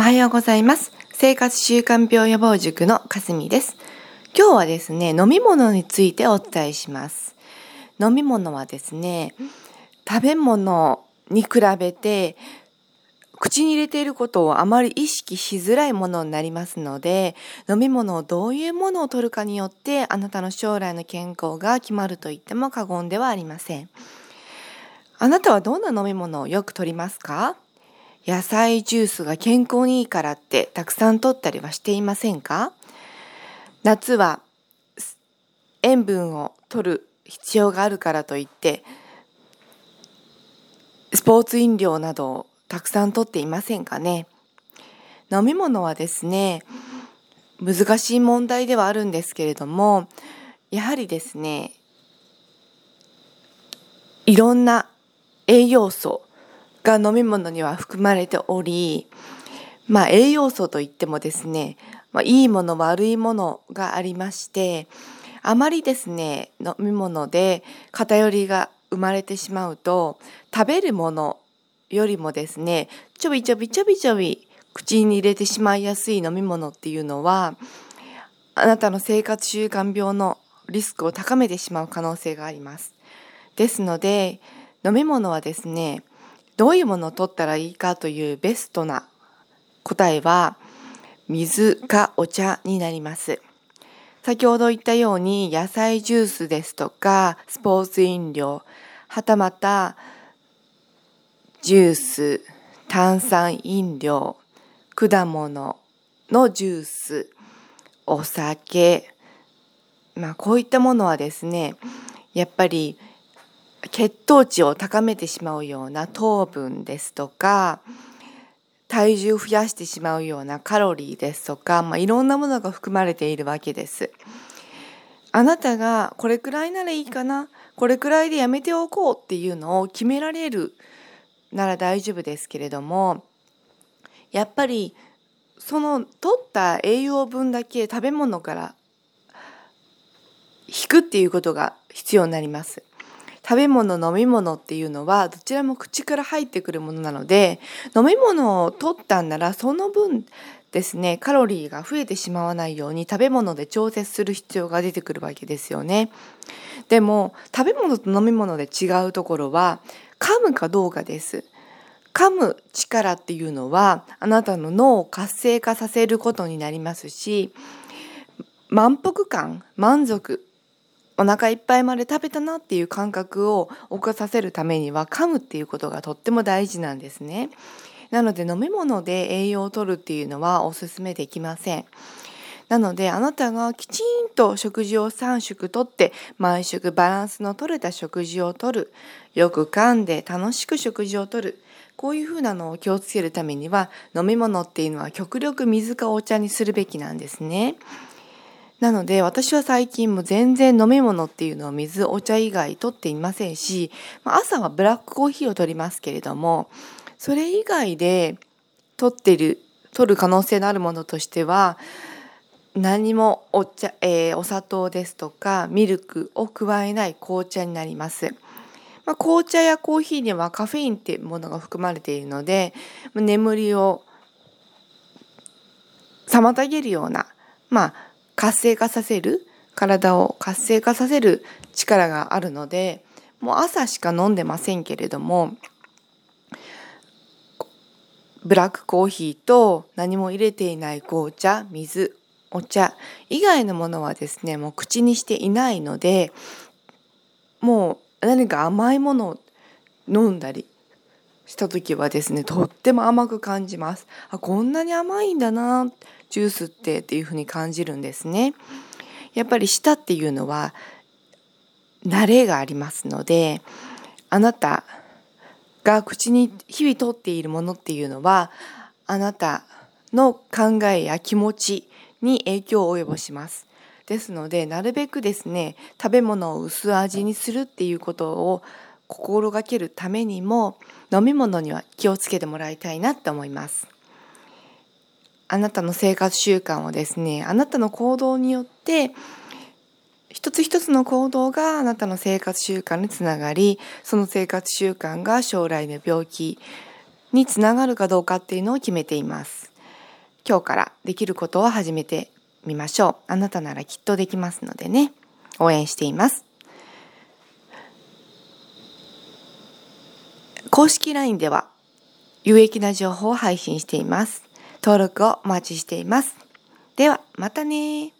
おはようございます。生活習慣病予防塾のかすみです。今日はですね、飲み物についてお伝えします。飲み物はですね、食べ物に比べて口に入れていることをあまり意識しづらいものになりますので飲み物をどういうものを取るかによってあなたの将来の健康が決まると言っても過言ではありませんあなたはどんな飲み物をよく取りますか？野菜ジュースが健康にいいからってたくさん取ったりはしていませんか？夏は塩分を取る必要があるからといってスポーツ飲料などをたくさん取っていませんかね？飲み物はですね難しい問題ではあるんですけれどもやはりですねいろんな栄養素が飲み物には含まれておりまあ栄養素といってもですね、まあ、いいもの悪いものがありましてあまりですね飲み物で偏りが生まれてしまうと食べるものよりもですねちょびちょびちょびちょび口に入れてしまいやすい飲み物っていうのはあなたの生活習慣病のリスクを高めてしまう可能性があります。ですので飲み物はですねどういうものを取ったらいいかというベストな答えは水かお茶になります。先ほど言ったように野菜ジュースですとかスポーツ飲料はたまたジュース炭酸飲料果物のジュースお酒まあこういったものはですねやっぱり血糖値を高めてしまうような糖分ですとか体重を増やしてしまうようなカロリーですとか、まあ、いろんなものが含まれているわけです。あなたがこれくらいならいいかなこれくらいでやめておこうっていうのを決められるなら大丈夫ですけれどもやっぱりその取った栄養分だけ食べ物から引くっていうことが必要になります。食べ物飲み物っていうのはどちらも口から入ってくるものなので飲み物を取ったんならその分ですねカロリーが増えてしまわないように食べ物で調節する必要が出てくるわけですよね。でも食べ物と飲み物で違うところは噛むかどうかです。噛む力っていうのはあなたの脳を活性化させることになりますし満腹感満足お腹いっぱいまで食べたなっていう感覚を起こさせるためには噛むっていうことがとっても大事なんですね。なので飲み物で栄養を取るっていうのはおすすめできません。なのであなたがきちんと食事を3食とって毎食バランスの取れた食事をとるよく噛んで楽しく食事をとるこういうふうなのを気をつけるためには飲み物っていうのは極力水かお茶にするべきなんですね。なので私は最近も全然飲み物っていうのを水お茶以外取っていませんし朝はブラックコーヒーを取りますけれどもそれ以外で取ってる取る可能性のあるものとしては何もお茶、えー、お砂糖ですとかミルクを加えない紅茶になります。まあ、紅茶やコーヒーにはカフェインっていうものが含まれているので眠りを妨げるようなまあ活性化させる体を活性化させる力があるのでもう朝しか飲んでませんけれどもブラックコーヒーと何も入れていない紅茶水お茶以外のものはですねもう口にしていないのでもう何か甘いものを飲んだりした時はですねとっても甘く感じます。あこんなに甘いんだなジュースってっていうふうに感じるんですね。やっぱり舌っていうのは慣れがありますのであなたが口に日々とっているものっていうのはあなたの考えや気持ちに影響を及ぼします。ですのでなるべくですね食べ物を薄味にするっていうことを心がけるためにも飲み物には気をつけてもらいたいなって思いますあなたの生活習慣をですねあなたの行動によって一つ一つの行動があなたの生活習慣につながりその生活習慣が将来の病気につながるかどうかっていうのを決めています今日からできることを始めてみましょう。あなたならきっとできますのでね、応援しています。公式 LINE では有益な情報を配信しています。登録をお待ちしています。では、またね